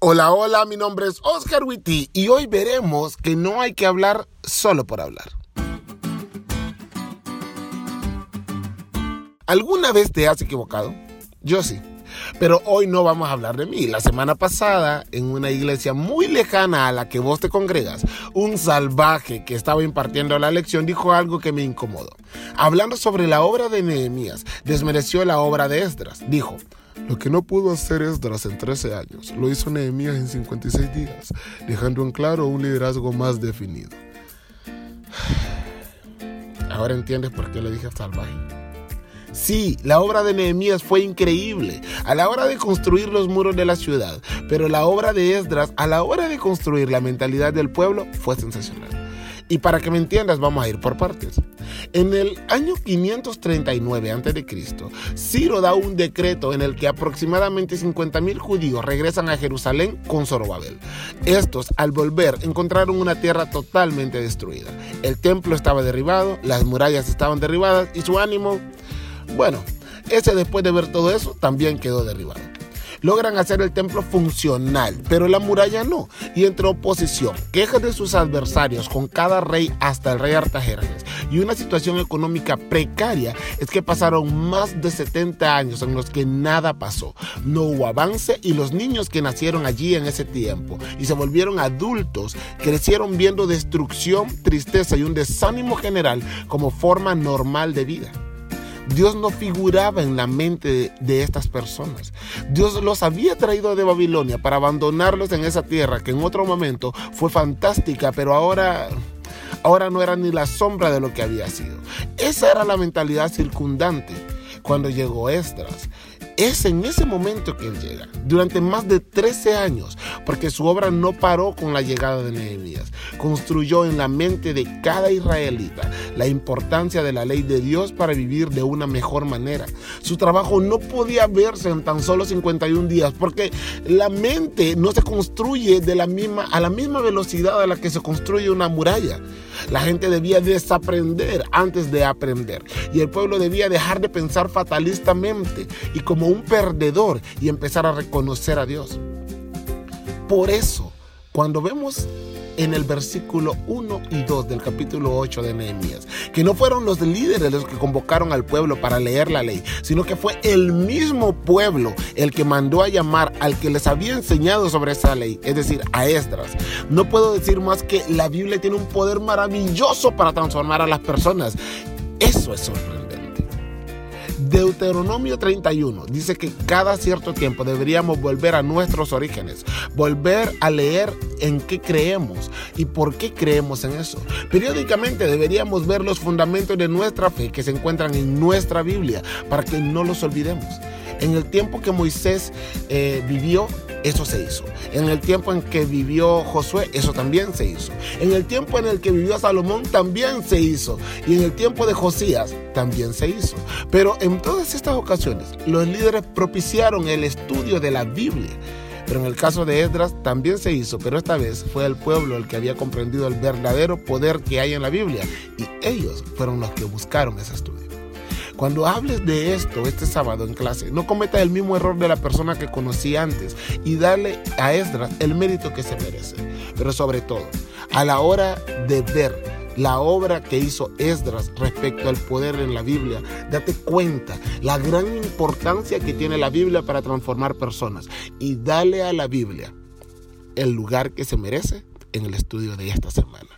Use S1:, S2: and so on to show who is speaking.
S1: Hola, hola, mi nombre es Oscar Witty y hoy veremos que no hay que hablar solo por hablar. ¿Alguna vez te has equivocado? Yo sí. Pero hoy no vamos a hablar de mí. La semana pasada, en una iglesia muy lejana a la que vos te congregas, un salvaje que estaba impartiendo la lección dijo algo que me incomodó. Hablando sobre la obra de Nehemías, desmereció la obra de Esdras. Dijo, lo que no pudo hacer Esdras en 13 años, lo hizo Nehemías en 56 días, dejando en claro un liderazgo más definido. Ahora entiendes por qué le dije salvaje. Sí, la obra de Nehemías fue increíble a la hora de construir los muros de la ciudad, pero la obra de Esdras a la hora de construir la mentalidad del pueblo fue sensacional. Y para que me entiendas, vamos a ir por partes. En el año 539 a.C., Ciro da un decreto en el que aproximadamente 50.000 judíos regresan a Jerusalén con Zorobabel. Estos, al volver, encontraron una tierra totalmente destruida. El templo estaba derribado, las murallas estaban derribadas y su ánimo, bueno, ese después de ver todo eso también quedó derribado logran hacer el templo funcional, pero la muralla no. Y entre oposición, quejas de sus adversarios con cada rey hasta el rey Artajerjes y una situación económica precaria, es que pasaron más de 70 años en los que nada pasó. No hubo avance y los niños que nacieron allí en ese tiempo y se volvieron adultos crecieron viendo destrucción, tristeza y un desánimo general como forma normal de vida. Dios no figuraba en la mente de, estas personas. Dios los había traído de Babilonia para abandonarlos en esa tierra que en otro momento fue fantástica, pero ahora ahora no era ni la sombra de lo que había sido. Esa era la mentalidad circundante cuando llegó Esdras. Es en ese momento que él llega, durante más de 13 años, porque su obra no paró con la llegada de Nehemías. Construyó en la mente de cada israelita la importancia de la ley de Dios para vivir de una mejor manera. Su trabajo no podía verse en tan solo 51 días, porque la mente no se construye de la misma, a la misma velocidad a la que se construye una muralla. La gente debía desaprender antes de aprender. Y el pueblo debía dejar de pensar fatalistamente y como un perdedor y empezar a reconocer a Dios. Por eso, cuando vemos en el versículo 1 y 2 del capítulo 8 de Nehemías, que no fueron los líderes los que convocaron al pueblo para leer la ley, sino que fue el mismo pueblo el que mandó a llamar al que les había enseñado sobre esa ley, es decir, a Esdras. No puedo decir más que la Biblia tiene un poder maravilloso para transformar a las personas. Eso es sorprendente. Deuteronomio 31 dice que cada cierto tiempo deberíamos volver a nuestros orígenes, volver a leer en qué creemos y por qué creemos en eso. Periódicamente deberíamos ver los fundamentos de nuestra fe que se encuentran en nuestra Biblia para que no los olvidemos. En el tiempo que Moisés eh, vivió, eso se hizo. En el tiempo en que vivió Josué, eso también se hizo. En el tiempo en el que vivió Salomón, también se hizo. Y en el tiempo de Josías, también se hizo. Pero en todas estas ocasiones, los líderes propiciaron el estudio de la Biblia. Pero en el caso de Esdras también se hizo, pero esta vez fue el pueblo el que había comprendido el verdadero poder que hay en la Biblia y ellos fueron los que buscaron ese estudio. Cuando hables de esto este sábado en clase, no cometas el mismo error de la persona que conocí antes y dale a Esdras el mérito que se merece. Pero sobre todo, a la hora de ver la obra que hizo Esdras respecto al poder en la Biblia, date cuenta la gran importancia que tiene la Biblia para transformar personas y dale a la Biblia el lugar que se merece en el estudio de esta semana.